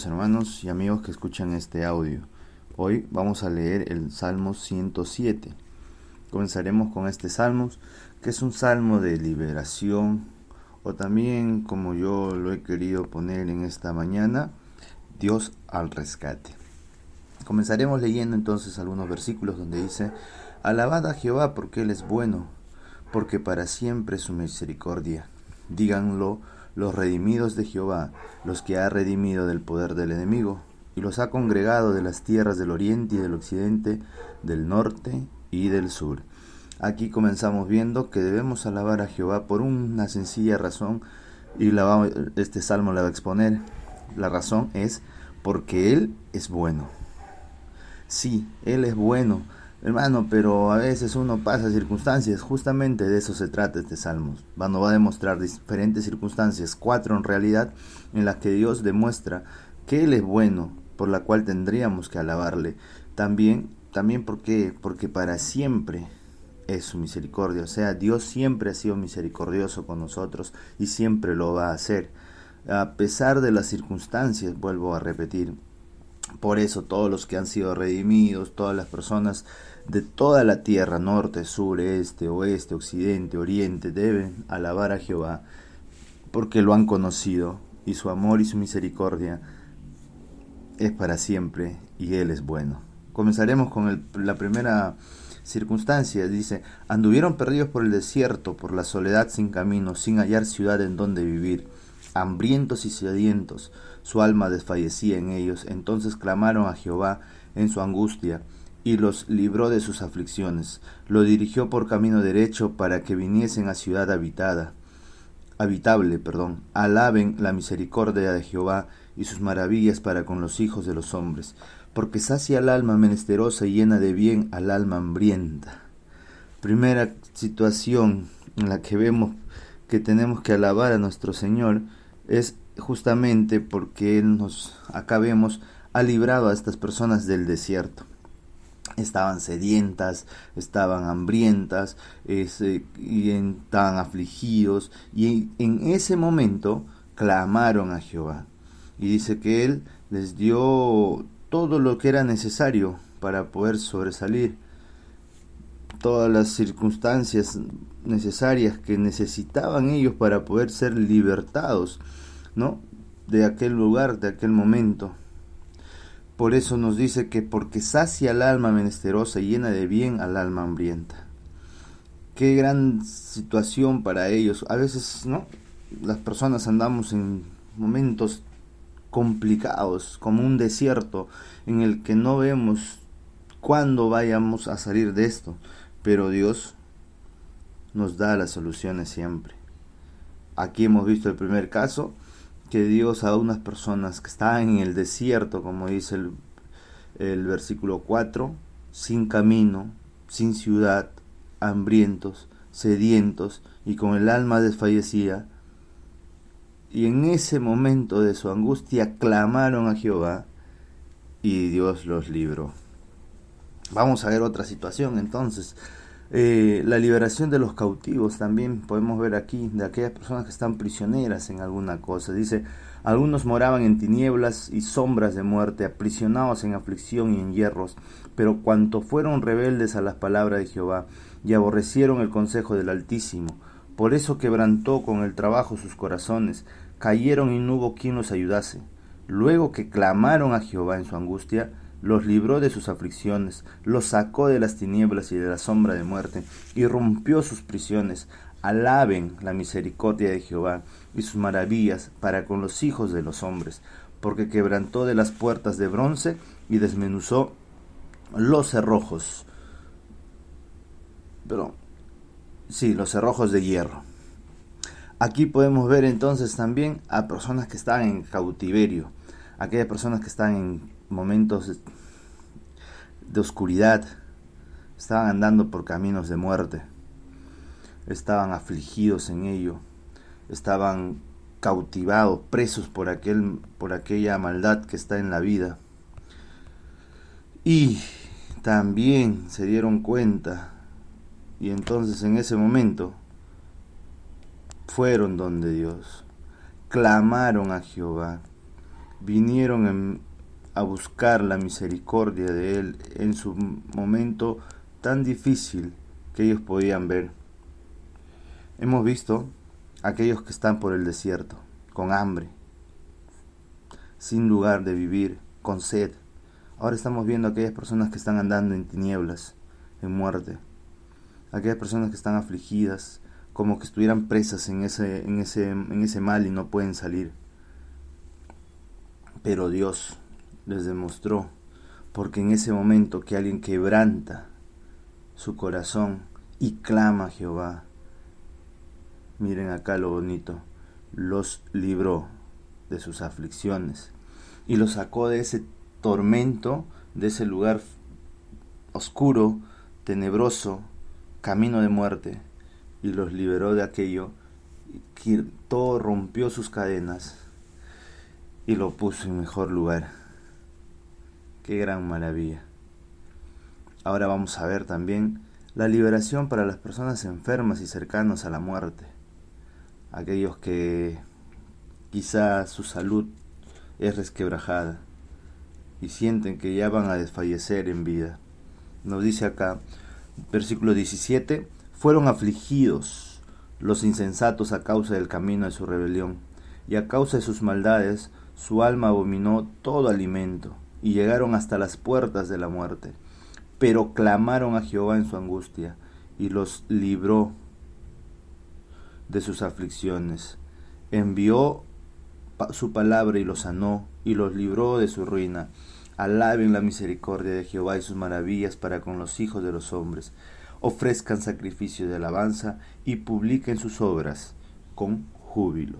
hermanos y amigos que escuchan este audio. Hoy vamos a leer el Salmo 107. Comenzaremos con este salmo, que es un salmo de liberación, o también, como yo lo he querido poner en esta mañana, Dios al rescate. Comenzaremos leyendo entonces algunos versículos donde dice, Alabad a Jehová porque Él es bueno, porque para siempre es su misericordia. Díganlo los redimidos de Jehová, los que ha redimido del poder del enemigo, y los ha congregado de las tierras del oriente y del occidente, del norte y del sur. Aquí comenzamos viendo que debemos alabar a Jehová por una sencilla razón, y la este salmo la va a exponer. La razón es porque Él es bueno. Sí, Él es bueno Hermano, pero a veces uno pasa circunstancias, justamente de eso se trata este salmo. Va a demostrar diferentes circunstancias, cuatro en realidad, en las que Dios demuestra que Él es bueno, por la cual tendríamos que alabarle. También, también porque, porque para siempre es su misericordia. O sea, Dios siempre ha sido misericordioso con nosotros y siempre lo va a hacer. A pesar de las circunstancias, vuelvo a repetir, por eso todos los que han sido redimidos, todas las personas de toda la tierra, norte, sur, este, oeste, occidente, oriente, deben alabar a Jehová, porque lo han conocido, y su amor y su misericordia es para siempre, y Él es bueno. Comenzaremos con la primera circunstancia. Dice, anduvieron perdidos por el desierto, por la soledad sin camino, sin hallar ciudad en donde vivir hambrientos y sedientos, su alma desfallecía en ellos, entonces clamaron a Jehová en su angustia, y los libró de sus aflicciones, lo dirigió por camino derecho para que viniesen a ciudad habitada, habitable, perdón, alaben la misericordia de Jehová y sus maravillas para con los hijos de los hombres, porque sacia al alma menesterosa y llena de bien al alma hambrienta. Primera situación en la que vemos que tenemos que alabar a nuestro Señor es justamente porque Él nos, acá vemos, ha librado a estas personas del desierto. Estaban sedientas, estaban hambrientas, y estaban afligidos, y en ese momento clamaron a Jehová. Y dice que Él les dio todo lo que era necesario para poder sobresalir todas las circunstancias necesarias que necesitaban ellos para poder ser libertados, ¿no? De aquel lugar, de aquel momento. Por eso nos dice que porque sacia al alma menesterosa y llena de bien al alma hambrienta. Qué gran situación para ellos. A veces, ¿no? Las personas andamos en momentos complicados, como un desierto en el que no vemos cuándo vayamos a salir de esto. Pero Dios nos da las soluciones siempre. Aquí hemos visto el primer caso, que Dios a unas personas que estaban en el desierto, como dice el, versículo 4, sin camino, sin ciudad, hambrientos, sedientos y con el alma desfallecida, y en ese momento de su angustia clamaron a Jehová y Dios los libró. Vamos a ver otra situación entonces. Eh, la liberación de los cautivos también podemos ver aquí, de aquellas personas que están prisioneras en alguna cosa. Dice, algunos moraban en tinieblas y sombras de muerte, aprisionados en aflicción y en hierros, pero cuanto fueron rebeldes a las palabras de Jehová y aborrecieron el consejo del Altísimo, por eso quebrantó con el trabajo sus corazones, cayeron y no hubo quien los ayudase. Luego que clamaron a Jehová en su angustia, los libró de sus aflicciones, los sacó de las tinieblas y de la sombra de muerte, y rompió sus prisiones. Alaben la misericordia de Jehová y sus maravillas para con los hijos de los hombres, porque quebrantó de las puertas de bronce y desmenuzó los cerrojos. Pero, sí, los cerrojos de hierro. Aquí podemos ver entonces también a personas que están en cautiverio, aquellas personas que están en momentos de oscuridad, estaban andando por caminos de muerte, estaban afligidos en ello, estaban cautivados, presos por, aquel, por aquella maldad que está en la vida. Y también se dieron cuenta, y entonces en ese momento fueron donde Dios, clamaron a Jehová, vinieron a buscar la misericordia de Él en su momento tan difícil que ellos podían ver. Hemos visto aquellos que están por el desierto, con hambre, sin lugar de vivir, con sed. Ahora estamos viendo aquellas personas que están andando en tinieblas, en muerte. Aquellas personas que están afligidas, como que estuvieran presas en ese, en ese, en ese mal y no pueden salir. Pero Dios les demostró, porque en ese momento que alguien quebranta su corazón y clama a Jehová, miren acá lo bonito, los libró de sus aflicciones y los sacó de ese tormento, de ese lugar oscuro, tenebroso, camino de muerte, y los liberó de aquello, que todo rompió sus cadenas y lo puso en mejor lugar. Qué gran maravilla. Ahora vamos a ver también la liberación para las personas enfermas y cercanos a la muerte. Aquellos que quizá su salud es resquebrajada y sienten que ya van a desfallecer en vida. Nos dice acá, versículo 17, fueron afligidos los insensatos a causa del camino de su rebelión, y a causa de sus maldades su alma abominó todo alimento, y llegaron hasta las puertas de la muerte. Pero clamaron a Jehová en su angustia, y los libró de sus aflicciones. Envió su palabra y los sanó, y los libró de su ruina. Alaben la misericordia de Jehová y sus maravillas para con los hijos de los hombres. Ofrezcan sacrificio de alabanza y publiquen sus obras con júbilo.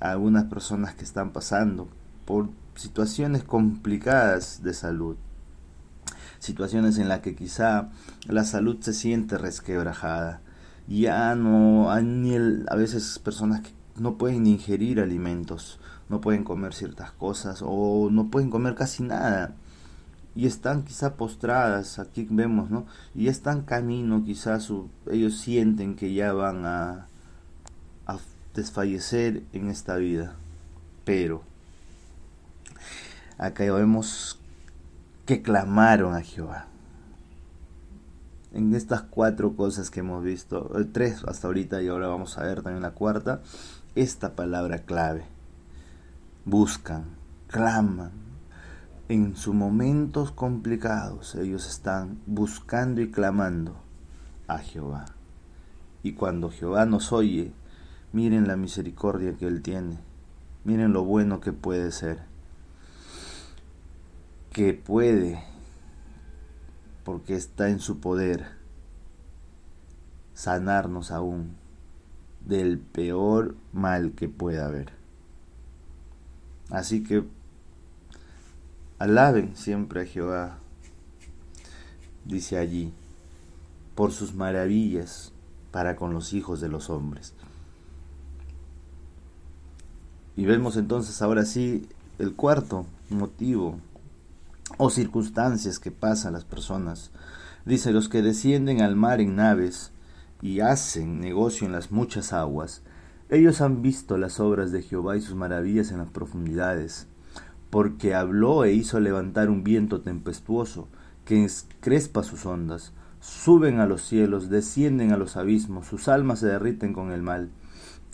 Algunas personas que están pasando por situaciones complicadas de salud, situaciones en las que quizá la salud se siente resquebrajada, ya no hay ni a veces personas que no pueden ingerir alimentos, no pueden comer ciertas cosas o no pueden comer casi nada. Y están quizá postradas, aquí vemos, ¿no? Y están camino, quizás ellos sienten que ya van a, a desfallecer en esta vida. Pero acá vemos que clamaron a Jehová. En estas cuatro cosas que hemos visto, eh, tres hasta ahorita y ahora vamos a ver también la cuarta, esta palabra clave. Buscan, claman. En sus momentos complicados ellos están buscando y clamando a Jehová. Y cuando Jehová nos oye, miren la misericordia que Él tiene. Miren lo bueno que puede ser. Que puede, porque está en su poder, sanarnos aún del peor mal que pueda haber. Así que alaben siempre a Jehová, dice allí, por sus maravillas para con los hijos de los hombres. Y vemos entonces ahora sí el cuarto motivo o circunstancias que pasan las personas. Dice, los que descienden al mar en naves, y hacen negocio en las muchas aguas, ellos han visto las obras de Jehová y sus maravillas en las profundidades, porque habló e hizo levantar un viento tempestuoso que crespa sus ondas, suben a los cielos, descienden a los abismos, sus almas se derriten con el mal,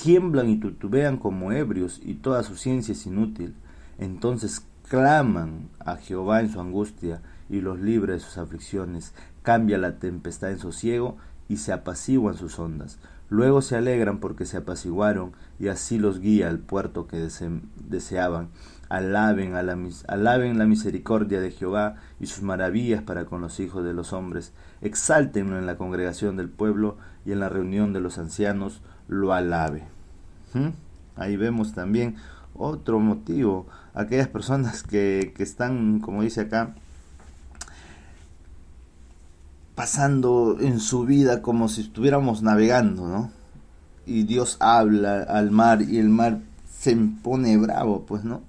tiemblan y tutubean como ebrios y toda su ciencia es inútil. Entonces claman a Jehová en su angustia y los libre de sus aflicciones, cambia la tempestad en sosiego y se apaciguan sus ondas. Luego se alegran porque se apaciguaron y así los guía al puerto que deseaban. Alaben, a la, alaben la misericordia de Jehová y sus maravillas para con los hijos de los hombres. Exáltenlo en la congregación del pueblo y en la reunión de los ancianos lo alabe. ¿Mm? Ahí vemos también otro motivo. Aquellas personas que, que están, como dice acá, pasando en su vida como si estuviéramos navegando, ¿no? Y Dios habla al mar y el mar se pone bravo, pues, ¿no?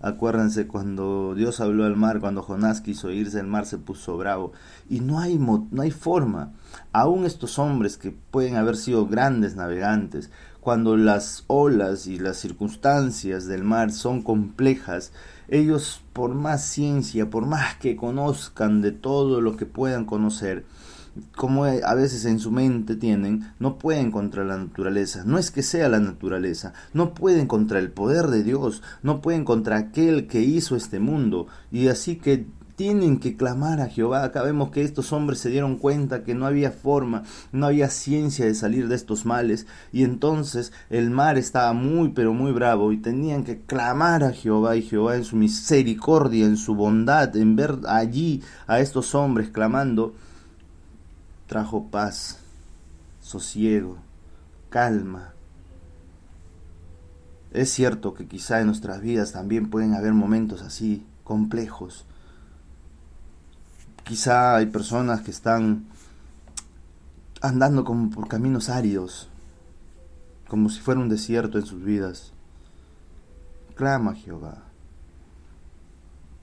Acuérdense cuando Dios habló al mar, cuando Jonás quiso irse, el mar se puso bravo. Y no hay, no hay forma. Aún estos hombres que pueden haber sido grandes navegantes, cuando las olas y las circunstancias del mar son complejas, ellos por más ciencia, por más que conozcan de todo lo que puedan conocer, como a veces en su mente tienen, no pueden contra la naturaleza. No es que sea la naturaleza, no pueden contra el poder de Dios, no pueden contra aquel que hizo este mundo. Y así que tienen que clamar a Jehová. Acá vemos que estos hombres se dieron cuenta que no había forma, no había ciencia de salir de estos males. Y entonces el mar estaba muy, pero muy bravo y tenían que clamar a Jehová y Jehová en su misericordia, en su bondad, en ver allí a estos hombres clamando trajo paz, sosiego, calma. Es cierto que quizá en nuestras vidas también pueden haber momentos así, complejos. Quizá hay personas que están andando como por caminos áridos, como si fuera un desierto en sus vidas. Clama Jehová.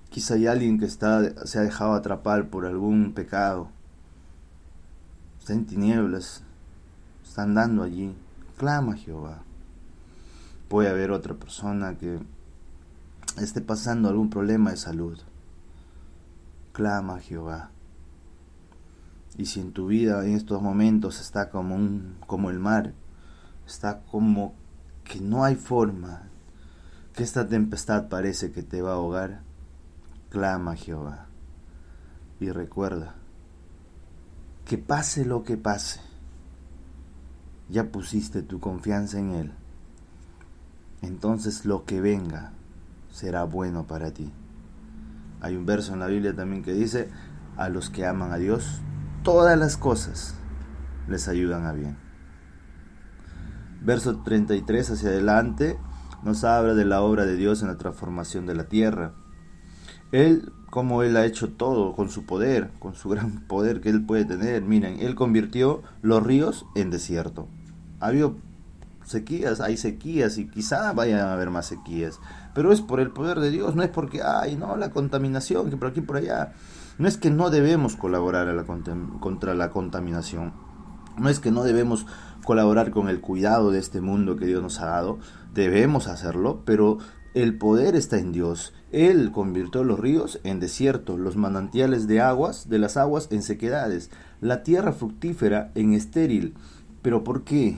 Quizá hay alguien que está, se ha dejado atrapar por algún pecado está en tinieblas, está andando allí, clama a Jehová. Puede haber otra persona que esté pasando algún problema de salud, clama a Jehová. Y si en tu vida en estos momentos está como un como el mar, está como que no hay forma, que esta tempestad parece que te va a ahogar, clama a Jehová. Y recuerda, que pase lo que pase, ya pusiste tu confianza en Él. Entonces lo que venga será bueno para ti. Hay un verso en la Biblia también que dice, a los que aman a Dios, todas las cosas les ayudan a bien. Verso 33 hacia adelante nos habla de la obra de Dios en la transformación de la tierra. Él como Él ha hecho todo con su poder, con su gran poder que Él puede tener. Miren, Él convirtió los ríos en desierto. Ha habido sequías, hay sequías y quizá vayan a haber más sequías. Pero es por el poder de Dios, no es porque, ay, no, la contaminación, que por aquí, por allá. No es que no debemos colaborar contra la contaminación. No es que no debemos colaborar con el cuidado de este mundo que Dios nos ha dado. Debemos hacerlo, pero el poder está en Dios. Él convirtió los ríos en desiertos, los manantiales de aguas, de las aguas en sequedades, la tierra fructífera en estéril. ¿Pero por qué?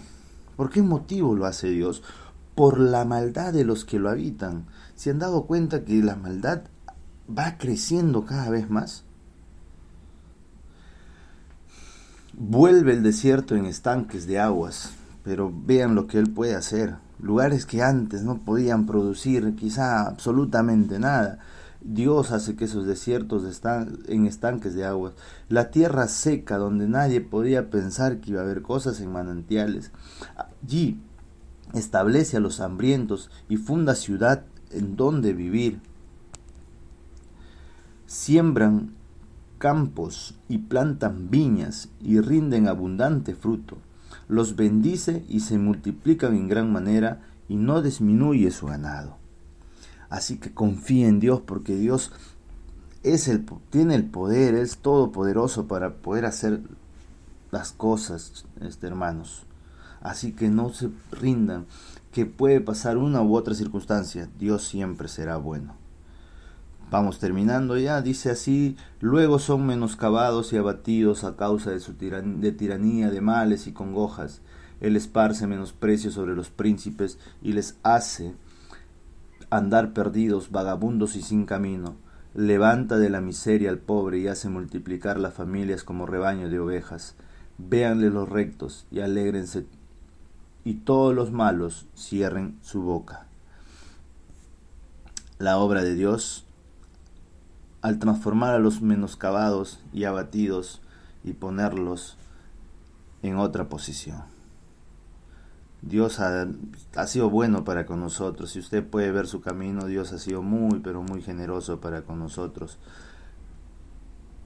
¿Por qué motivo lo hace Dios? Por la maldad de los que lo habitan. ¿Se han dado cuenta que la maldad va creciendo cada vez más? Vuelve el desierto en estanques de aguas, pero vean lo que Él puede hacer lugares que antes no podían producir quizá absolutamente nada. Dios hace que esos desiertos están en estanques de aguas, la tierra seca donde nadie podía pensar que iba a haber cosas en manantiales. Allí establece a los hambrientos y funda ciudad en donde vivir. Siembran campos y plantan viñas y rinden abundante fruto los bendice y se multiplican en gran manera y no disminuye su ganado. Así que confía en Dios porque Dios es el, tiene el poder, es todopoderoso para poder hacer las cosas, este, hermanos. Así que no se rindan, que puede pasar una u otra circunstancia, Dios siempre será bueno. Vamos terminando ya, dice así, luego son menoscabados y abatidos a causa de su de tiranía, de males y congojas. Él esparce menosprecio sobre los príncipes y les hace andar perdidos, vagabundos y sin camino. Levanta de la miseria al pobre y hace multiplicar las familias como rebaño de ovejas. Véanle los rectos y alégrense, y todos los malos cierren su boca. La obra de Dios al transformar a los menoscabados y abatidos y ponerlos en otra posición. Dios ha, sido bueno para con nosotros. Si usted puede ver su camino, Dios ha sido muy, pero muy generoso para con nosotros.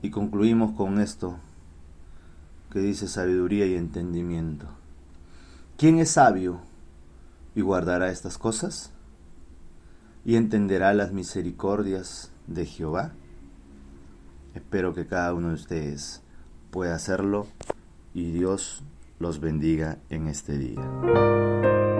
Y concluimos con esto que dice sabiduría y entendimiento. ¿Quién es sabio y guardará estas cosas? y entenderá las misericordias de Jehová. Espero que cada uno de ustedes pueda hacerlo y Dios los bendiga en este día.